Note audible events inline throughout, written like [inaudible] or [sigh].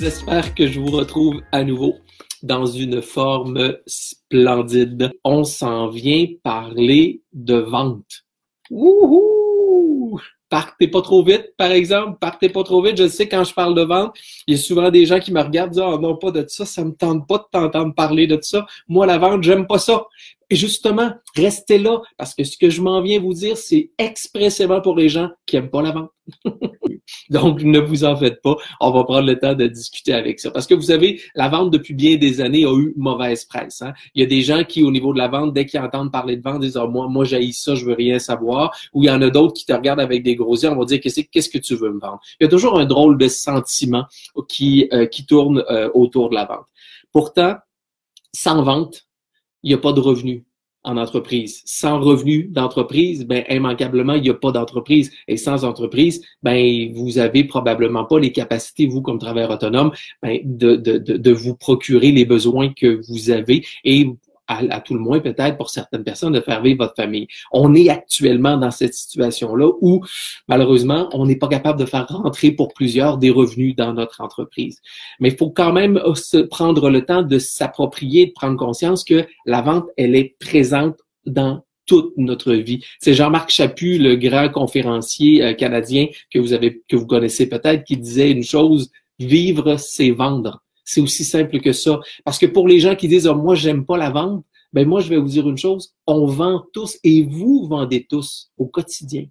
J'espère que je vous retrouve à nouveau dans une forme splendide. On s'en vient parler de vente. Wouhou! Partez pas trop vite, par exemple. Partez pas trop vite. Je sais, quand je parle de vente, il y a souvent des gens qui me regardent disent, oh non, pas de ça, ça me tente pas de t'entendre parler de ça. Moi, la vente, j'aime pas ça. Et justement, restez là, parce que ce que je m'en viens vous dire, c'est expressément pour les gens qui aiment pas la vente. [laughs] Donc, ne vous en faites pas. On va prendre le temps de discuter avec ça. Parce que vous savez, la vente depuis bien des années a eu mauvaise presse. Hein. Il y a des gens qui, au niveau de la vente, dès qu'ils entendent parler de vente, disent oh, moi, moi, ça, je veux rien savoir. Ou il y en a d'autres qui te regardent avec des gros yeux, on va dire qu'est-ce qu'est-ce que tu veux me vendre? Il y a toujours un drôle de sentiment qui, euh, qui tourne euh, autour de la vente. Pourtant, sans vente, il n'y a pas de revenus en entreprise. Sans revenu d'entreprise, ben immanquablement, il n'y a pas d'entreprise. Et sans entreprise, ben vous avez probablement pas les capacités, vous, comme travailleur autonome, ben, de, de, de, vous procurer les besoins que vous avez et à, tout le moins peut-être pour certaines personnes, de faire vivre votre famille. On est actuellement dans cette situation-là où, malheureusement, on n'est pas capable de faire rentrer pour plusieurs des revenus dans notre entreprise. Mais il faut quand même se prendre le temps de s'approprier, de prendre conscience que la vente, elle est présente dans toute notre vie. C'est Jean-Marc Chaput, le grand conférencier euh, canadien que vous avez, que vous connaissez peut-être, qui disait une chose, vivre, c'est vendre. C'est aussi simple que ça. Parce que pour les gens qui disent, oh, moi, j'aime pas la vente, ben moi, je vais vous dire une chose, on vend tous et vous vendez tous au quotidien.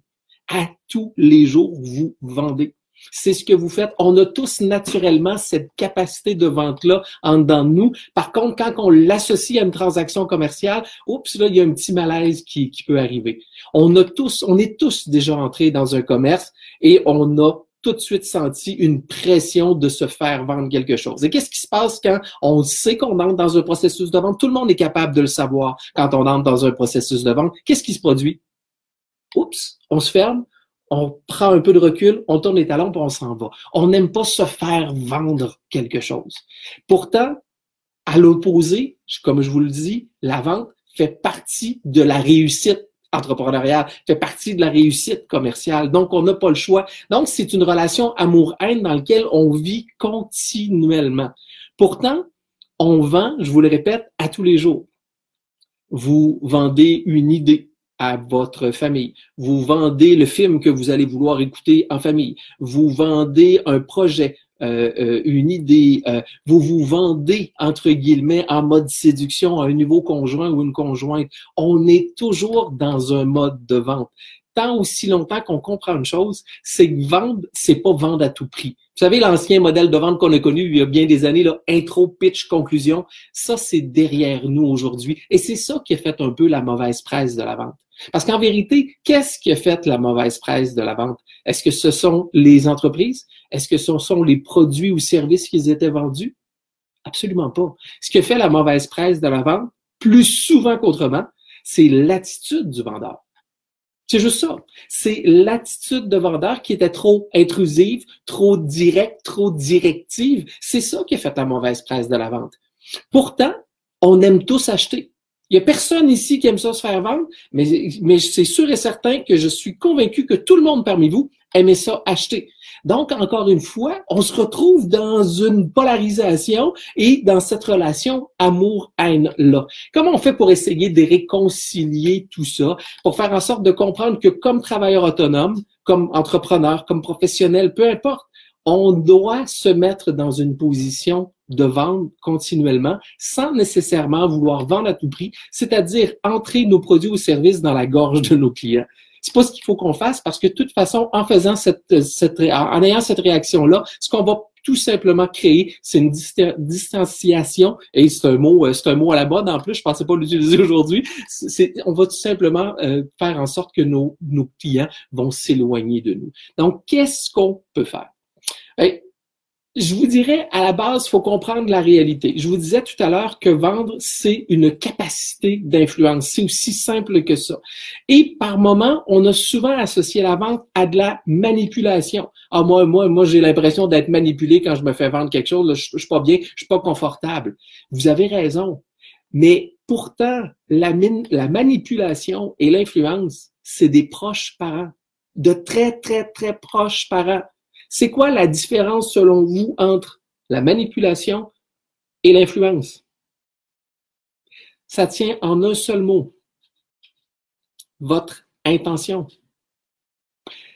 À tous les jours, vous vendez. C'est ce que vous faites. On a tous naturellement cette capacité de vente-là en dedans de nous. Par contre, quand on l'associe à une transaction commerciale, oups, là, il y a un petit malaise qui, peut arriver. On a tous, on est tous déjà entrés dans un commerce et on a tout de suite senti une pression de se faire vendre quelque chose. Et qu'est-ce qui se passe quand on sait qu'on entre dans un processus de vente? Tout le monde est capable de le savoir quand on entre dans un processus de vente. Qu'est-ce qui se produit? Oups, on se ferme, on prend un peu de recul, on tourne les talons, puis on s'en va. On n'aime pas se faire vendre quelque chose. Pourtant, à l'opposé, comme je vous le dis, la vente fait partie de la réussite entrepreneuriale, fait partie de la réussite commerciale. Donc, on n'a pas le choix. Donc, c'est une relation amour-haine dans laquelle on vit continuellement. Pourtant, on vend, je vous le répète, à tous les jours. Vous vendez une idée à votre famille. Vous vendez le film que vous allez vouloir écouter en famille. Vous vendez un projet. Euh, euh, une idée, euh, vous vous vendez, entre guillemets, en mode séduction à un nouveau conjoint ou une conjointe. On est toujours dans un mode de vente. Tant aussi longtemps qu'on comprend une chose, c'est que vendre, c'est pas vendre à tout prix. Vous savez, l'ancien modèle de vente qu'on a connu il y a bien des années, là, intro, pitch, conclusion, ça, c'est derrière nous aujourd'hui. Et c'est ça qui a fait un peu la mauvaise presse de la vente. Parce qu'en vérité, qu'est-ce qui a fait la mauvaise presse de la vente? Est-ce que ce sont les entreprises? Est-ce que ce sont les produits ou services qui étaient vendus? Absolument pas. Ce qui a fait la mauvaise presse de la vente, plus souvent qu'autrement, c'est l'attitude du vendeur. C'est juste ça. C'est l'attitude de vendeur qui était trop intrusive, trop directe, trop directive. C'est ça qui a fait la mauvaise presse de la vente. Pourtant, on aime tous acheter. Il n'y a personne ici qui aime ça se faire vendre, mais, c'est sûr et certain que je suis convaincu que tout le monde parmi vous aimait ça acheter. Donc, encore une fois, on se retrouve dans une polarisation et dans cette relation amour-haine-là. Comment on fait pour essayer de réconcilier tout ça, pour faire en sorte de comprendre que comme travailleur autonome, comme entrepreneur, comme professionnel, peu importe, on doit se mettre dans une position de vendre continuellement sans nécessairement vouloir vendre à tout prix, c'est-à-dire entrer nos produits ou services dans la gorge de nos clients. C'est pas ce qu'il faut qu'on fasse parce que de toute façon, en faisant cette, ayant cette réaction-là, ce qu'on va tout simplement créer, c'est une distanciation, et c'est un mot, c'est un mot à la mode en plus, je pensais pas l'utiliser aujourd'hui. On va tout simplement euh, faire en sorte que nos clients vont s'éloigner de nous. Donc, qu'est-ce qu'on peut faire? Je vous dirais, à la base, il faut comprendre la réalité. Je vous disais tout à l'heure que vendre, c'est une capacité d'influence. C'est aussi simple que ça. Et par moment, on a souvent associé la vente à de la manipulation. Ah, moi, moi, moi, j'ai l'impression d'être manipulé quand je me fais vendre quelque chose. je, je suis pas bien, je suis pas confortable. Vous avez raison. Mais pourtant, la, la manipulation et l'influence, c'est des proches parents. De très, très, très proches parents. C'est quoi la différence selon vous entre la manipulation et l'influence? Ça tient en un seul mot. Votre intention.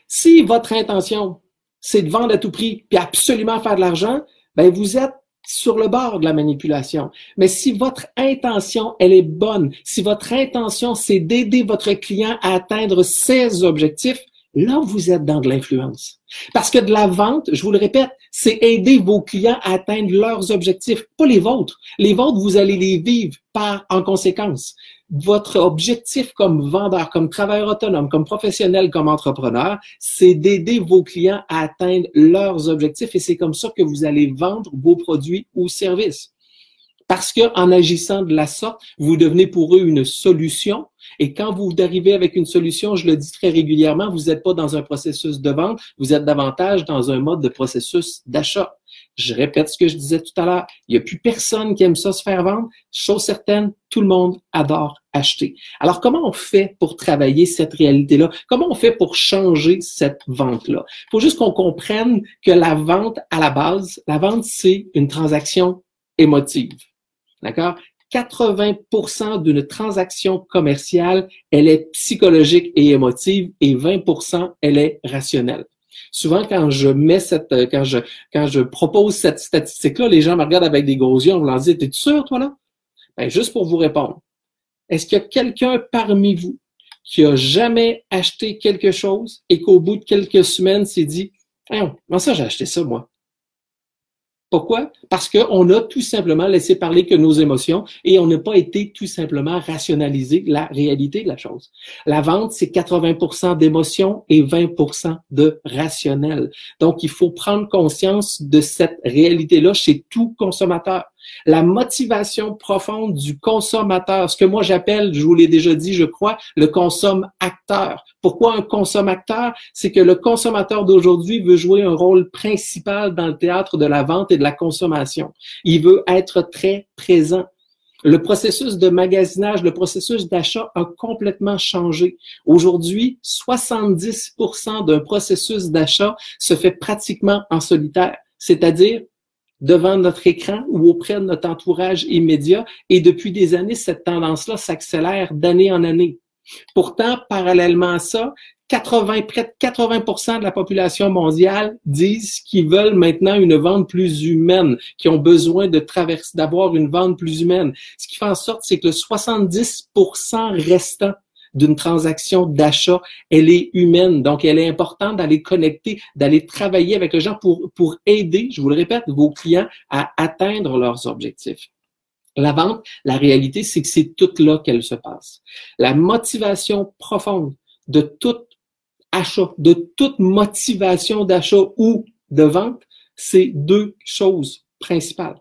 Si votre intention, c'est de vendre à tout prix puis absolument faire de l'argent, ben vous êtes sur le bord de la manipulation. Mais si votre intention, elle est bonne, si votre intention, c'est d'aider votre client à atteindre ses objectifs, là, vous êtes dans de l'influence. Parce que de la vente, je vous le répète, c'est aider vos clients à atteindre leurs objectifs, pas les vôtres. Les vôtres, vous allez les vivre par en conséquence. Votre objectif comme vendeur, comme travailleur autonome, comme professionnel, comme entrepreneur, c'est d'aider vos clients à atteindre leurs objectifs et c'est comme ça que vous allez vendre vos produits ou services. Parce que en agissant de la sorte, vous devenez pour eux une solution. Et quand vous arrivez avec une solution, je le dis très régulièrement, vous n'êtes pas dans un processus de vente, vous êtes davantage dans un mode de processus d'achat. Je répète ce que je disais tout à l'heure. Il n'y a plus personne qui aime ça se faire vendre. Chose certaine, tout le monde adore acheter. Alors, comment on fait pour travailler cette réalité-là? Comment on fait pour changer cette vente-là? Il faut juste qu'on comprenne que la vente, à la base, la vente, c'est une transaction émotive. D'accord? 80% d'une transaction commerciale, elle est psychologique et émotive et 20% elle est rationnelle. Souvent, quand je mets cette, quand je, quand je propose cette statistique-là, les gens me regardent avec des gros yeux, on leur dit, t'es sûr, toi, là? Ben, juste pour vous répondre. Est-ce qu'il y a quelqu'un parmi vous qui a jamais acheté quelque chose et qu'au bout de quelques semaines s'est dit, comment ça j'ai acheté ça, moi? Pourquoi? Parce qu'on a tout simplement laissé parler que nos émotions et on n'a pas été tout simplement rationaliser la réalité de la chose. La vente, c'est 80% d'émotions et 20% de rationnel. Donc, il faut prendre conscience de cette réalité-là chez tout consommateur la motivation profonde du consommateur, ce que moi j'appelle, je vous l'ai déjà dit, je crois, le consomme-acteur. Pourquoi un consomme-acteur? C'est que le consommateur d'aujourd'hui veut jouer un rôle principal dans le théâtre de la vente et de la consommation. Il veut être très présent. Le processus de magasinage, le processus d'achat a complètement changé. Aujourd'hui, 70% d'un processus d'achat se fait pratiquement en solitaire, c'est-à-dire devant notre écran ou auprès de notre entourage immédiat. Et depuis des années, cette tendance-là s'accélère d'année en année. Pourtant, parallèlement à ça, 80, près de 80% de la population mondiale disent qu'ils veulent maintenant une vente plus humaine, qui ont besoin de traverser, d'avoir une vente plus humaine. Ce qui fait en sorte, c'est que le 70% restant d'une transaction d'achat, elle est humaine. Donc, elle est importante d'aller connecter, d'aller travailler avec les gens pour, pour aider, je vous le répète, vos clients à atteindre leurs objectifs. La vente, la réalité, c'est que c'est tout là qu'elle se passe. La motivation profonde de tout achat, de toute motivation d'achat ou de vente, c'est deux choses principales.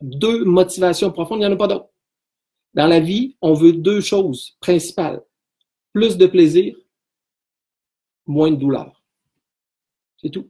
Deux motivations profondes, il n'y en a pas d'autres. Dans la vie, on veut deux choses principales plus de plaisir, moins de douleur. C'est tout.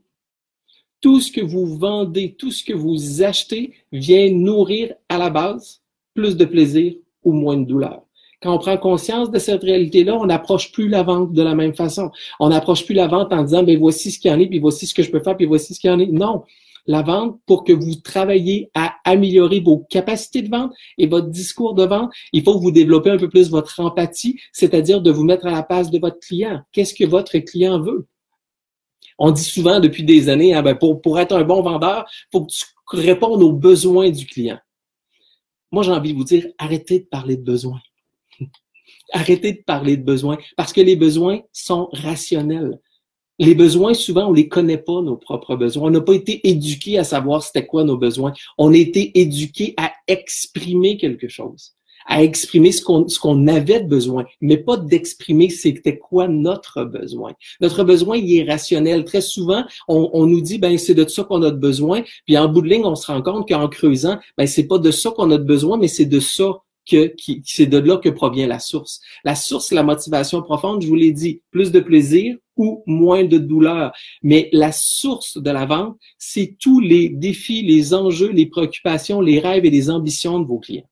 Tout ce que vous vendez, tout ce que vous achetez vient nourrir à la base plus de plaisir ou moins de douleur. Quand on prend conscience de cette réalité-là, on n'approche plus la vente de la même façon. On n'approche plus la vente en disant, ben voici ce qu'il y en est, puis voici ce que je peux faire, puis voici ce qu'il y en est. Non, la vente pour que vous travaillez à améliorer vos capacités de vente et votre discours de vente. Il faut que vous développez un peu plus votre empathie, c'est-à-dire de vous mettre à la place de votre client. Qu'est-ce que votre client veut? On dit souvent depuis des années, hein, ben, pour, être un bon vendeur, faut que tu répondre aux besoins du client. Moi, j'ai envie de vous dire, arrêtez de parler de besoins. [laughs] arrêtez de parler de besoins parce que les besoins sont rationnels. Les besoins, souvent, on les connaît pas, nos propres besoins. On n'a pas été éduqués à savoir c'était quoi nos besoins. On a été éduqués à exprimer quelque chose à exprimer ce qu'on ce qu'on avait de besoin, mais pas d'exprimer c'était quoi notre besoin. Notre besoin, il est rationnel. Très souvent, on, on nous dit ben c'est de ça qu'on a besoin, puis en bout de ligne, on se rend compte qu'en creusant, ben c'est pas de ça qu'on a besoin, mais c'est de ça que, c'est de là que provient la source. La source, la motivation profonde, je vous l'ai dit, plus de plaisir ou moins de douleur. Mais la source de la vente, c'est tous les défis, les enjeux, les préoccupations, les rêves et les ambitions de vos clients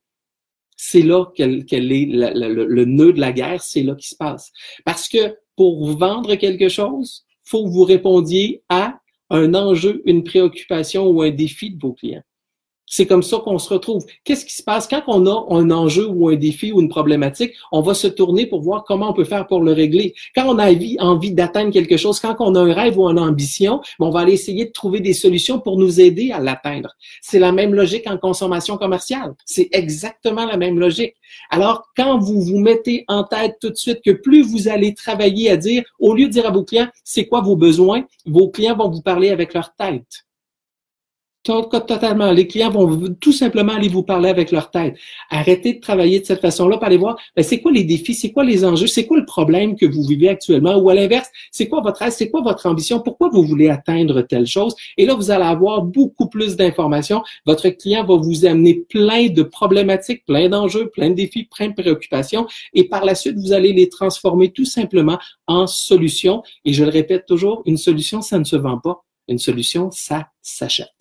c'est là qu'elle est le, nœud de la guerre, c'est là qui se passe. Parce que pour vendre quelque chose, faut que vous répondiez à un enjeu, une préoccupation ou un défi de vos clients. C'est comme ça qu'on se retrouve. Qu'est-ce qui se passe? Quand on a un enjeu ou un défi ou une problématique? On va se tourner pour voir comment on peut faire pour le régler. Quand on a envie, d'atteindre quelque chose, quand on a un rêve ou une ambition, on va aller essayer de trouver des solutions pour nous aider à l'atteindre. C'est la même logique en consommation commerciale. C'est exactement la même logique. Alors, quand vous vous mettez en tête tout de suite que plus vous allez travailler à dire, au lieu de dire à vos clients, c'est quoi vos besoins, vos clients vont vous parler avec leur tête totalement. Les clients vont tout simplement aller vous parler avec leur tête. Arrêtez de travailler de cette façon-là, pour aller voir ben, c'est quoi les défis, c'est quoi les enjeux, c'est quoi le problème que vous vivez actuellement, ou à l'inverse, c'est quoi votre rêve, c'est quoi votre ambition, pourquoi vous voulez atteindre telle chose? Et là, vous allez avoir beaucoup plus d'informations. Votre client va vous amener plein de problématiques, plein d'enjeux, plein de défis, plein de préoccupations. Et par la suite, vous allez les transformer tout simplement en solutions. Et je le répète toujours, une solution, ça ne se vend pas. Une solution, ça s'achète.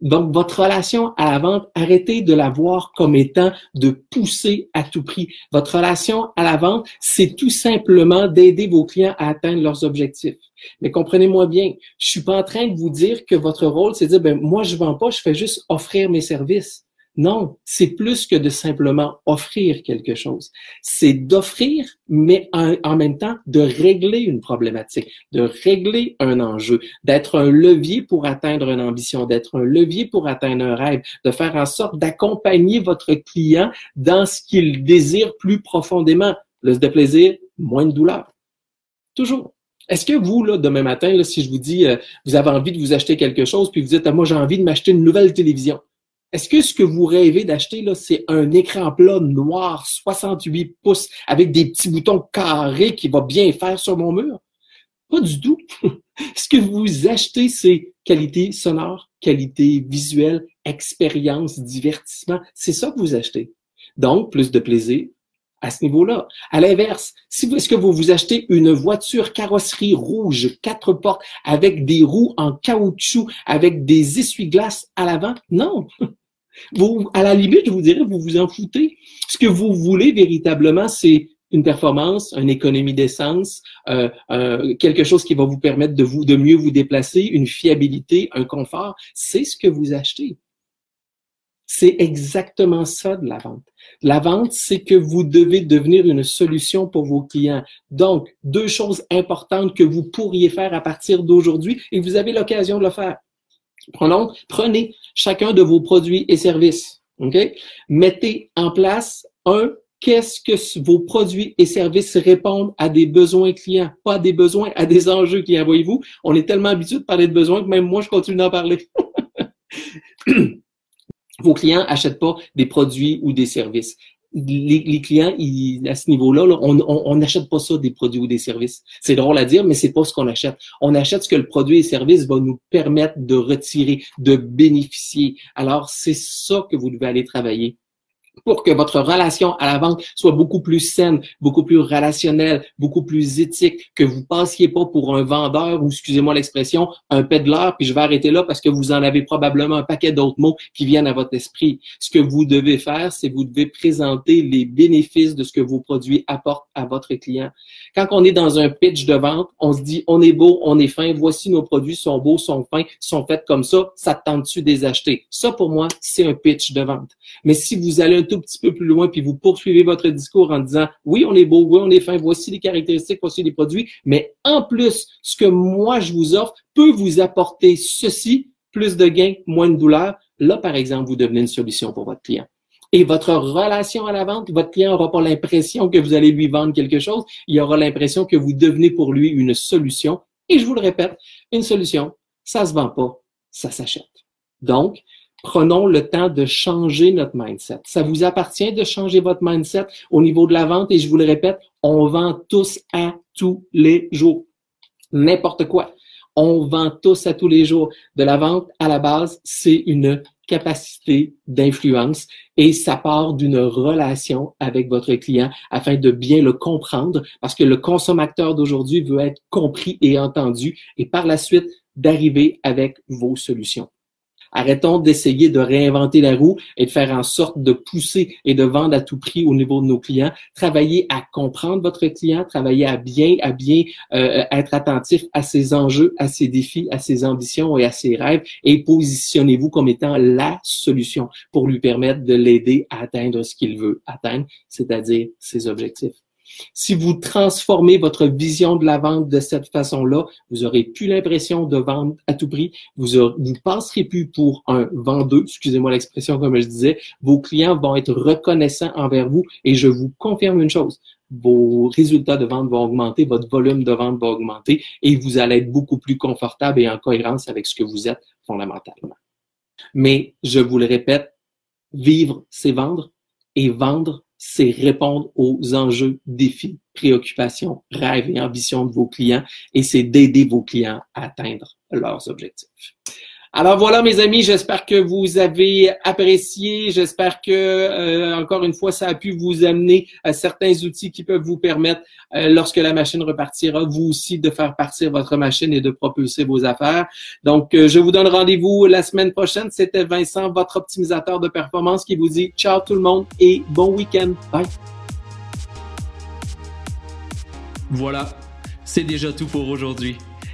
Donc, votre relation à la vente, arrêtez de la voir comme étant de pousser à tout prix. Votre relation à la vente, c'est tout simplement d'aider vos clients à atteindre leurs objectifs. Mais comprenez-moi bien, je suis pas en train de vous dire que votre rôle, c'est de dire, ben, moi, je vends pas, je fais juste offrir mes services. Non, c'est plus que de simplement offrir quelque chose. C'est d'offrir, mais en, même temps de régler une problématique, de régler un enjeu, d'être un levier pour atteindre une ambition, d'être un levier pour atteindre un rêve, de faire en sorte d'accompagner votre client dans ce qu'il désire plus profondément. Plus de plaisir, moins de douleur. Toujours. Est-ce que vous, là, demain matin, si je vous dis, euh, vous avez envie de vous acheter quelque chose, puis vous dites, ah, moi, j'ai envie de m'acheter une nouvelle télévision. Est-ce que ce que vous rêvez d'acheter, là, c'est un écran plat noir 68 pouces avec des petits boutons carrés qui va bien faire sur mon mur? Pas du tout. [laughs] ce que vous achetez, c'est qualité sonore, qualité visuelle, expérience, divertissement. C'est ça que vous achetez. Donc, plus de plaisir, à ce niveau-là. À l'inverse, si est-ce que vous vous achetez une voiture carrosserie rouge, quatre portes, avec des roues en caoutchouc, avec des essuie-glaces à l'avant? Non. [laughs] Vous, à la limite, je vous dirais, vous vous en foutez. Ce que vous voulez véritablement, c'est une performance, une économie d'essence, euh, euh, quelque chose qui va vous permettre de vous de mieux vous déplacer, une fiabilité, un confort. C'est ce que vous achetez. C'est exactement ça de la vente. La vente, c'est que vous devez devenir une solution pour vos clients. Donc, deux choses importantes que vous pourriez faire à partir d'aujourd'hui et vous avez l'occasion de le faire. Prenons, prenez chacun de vos produits et services. OK? Mettez en place un qu'est-ce que vos produits et services répondent à des besoins clients, pas à des besoins, à des enjeux clients. Voyez-vous, on est tellement habitué de parler de besoins que même moi, je continue d'en parler. [clears throat] vos clients achètent pas des produits ou des services les, clients, à ce niveau-là, on n'achète pas ça des produits ou des services. C'est drôle à dire, mais c'est pas ce qu'on achète. On achète ce que le produit et service va nous permettre de retirer, de bénéficier. Alors, c'est ça que vous devez aller travailler pour que votre relation à la vente soit beaucoup plus saine, beaucoup plus relationnelle, beaucoup plus éthique, que vous passiez pas pour un vendeur ou, excusez-moi l'expression, un pédaleur, puis je vais arrêter là parce que vous en avez probablement un paquet d'autres mots qui viennent à votre esprit. Ce que vous devez faire, c'est vous devez présenter les bénéfices de ce que vos produits apportent à votre client. Quand on est dans un pitch de vente, on se dit, on est beau, on est fin, voici nos produits sont beaux, sont fins, sont faits comme ça, ça tente-tu des acheter? Ça, pour moi, c'est un pitch de vente. Mais si vous allez tout petit peu plus loin, puis vous poursuivez votre discours en disant, oui, on est beau, oui, on est fin, voici les caractéristiques, voici les produits, mais en plus, ce que moi je vous offre peut vous apporter ceci, plus de gains, moins de douleur, là, par exemple, vous devenez une solution pour votre client. Et votre relation à la vente, votre client n'aura pas l'impression que vous allez lui vendre quelque chose, il aura l'impression que vous devenez pour lui une solution. Et je vous le répète, une solution, ça se vend pas, ça s'achète. Donc, prenons le temps de changer notre mindset. Ça vous appartient de changer votre mindset au niveau de la vente? Et je vous le répète, on vend tous à tous les jours. N'importe quoi. On vend tous à tous les jours. De la vente, à la base, c'est une capacité d'influence et ça part d'une relation avec votre client afin de bien le comprendre parce que le consommateur d'aujourd'hui veut être compris et entendu et par la suite d'arriver avec vos solutions. Arrêtons d'essayer de réinventer la roue et de faire en sorte de pousser et de vendre à tout prix au niveau de nos clients. Travaillez à comprendre votre client, travaillez à bien, à bien euh, être attentif à ses enjeux, à ses défis, à ses ambitions et à ses rêves et positionnez-vous comme étant la solution pour lui permettre de l'aider à atteindre ce qu'il veut atteindre, c'est-à-dire ses objectifs. Si vous transformez votre vision de la vente de cette façon-là, vous aurez plus l'impression de vendre à tout prix. Vous ne passerez plus pour un vendeur, excusez-moi l'expression comme je disais. Vos clients vont être reconnaissants envers vous et je vous confirme une chose. Vos résultats de vente vont augmenter, votre volume de vente va augmenter et vous allez être beaucoup plus confortable et en cohérence avec ce que vous êtes fondamentalement. Mais je vous le répète, vivre, c'est vendre et vendre, c'est répondre aux enjeux, défis, préoccupations, rêves et ambitions de vos clients et c'est d'aider vos clients à atteindre leurs objectifs. Alors voilà, mes amis, j'espère que vous avez apprécié. J'espère que, euh, encore une fois, ça a pu vous amener à certains outils qui peuvent vous permettre, euh, lorsque la machine repartira, vous aussi de faire partir votre machine et de propulser vos affaires. Donc, euh, je vous donne rendez-vous la semaine prochaine. C'était Vincent, votre optimisateur de performance, qui vous dit ciao tout le monde et bon week-end. Bye. Voilà, c'est déjà tout pour aujourd'hui.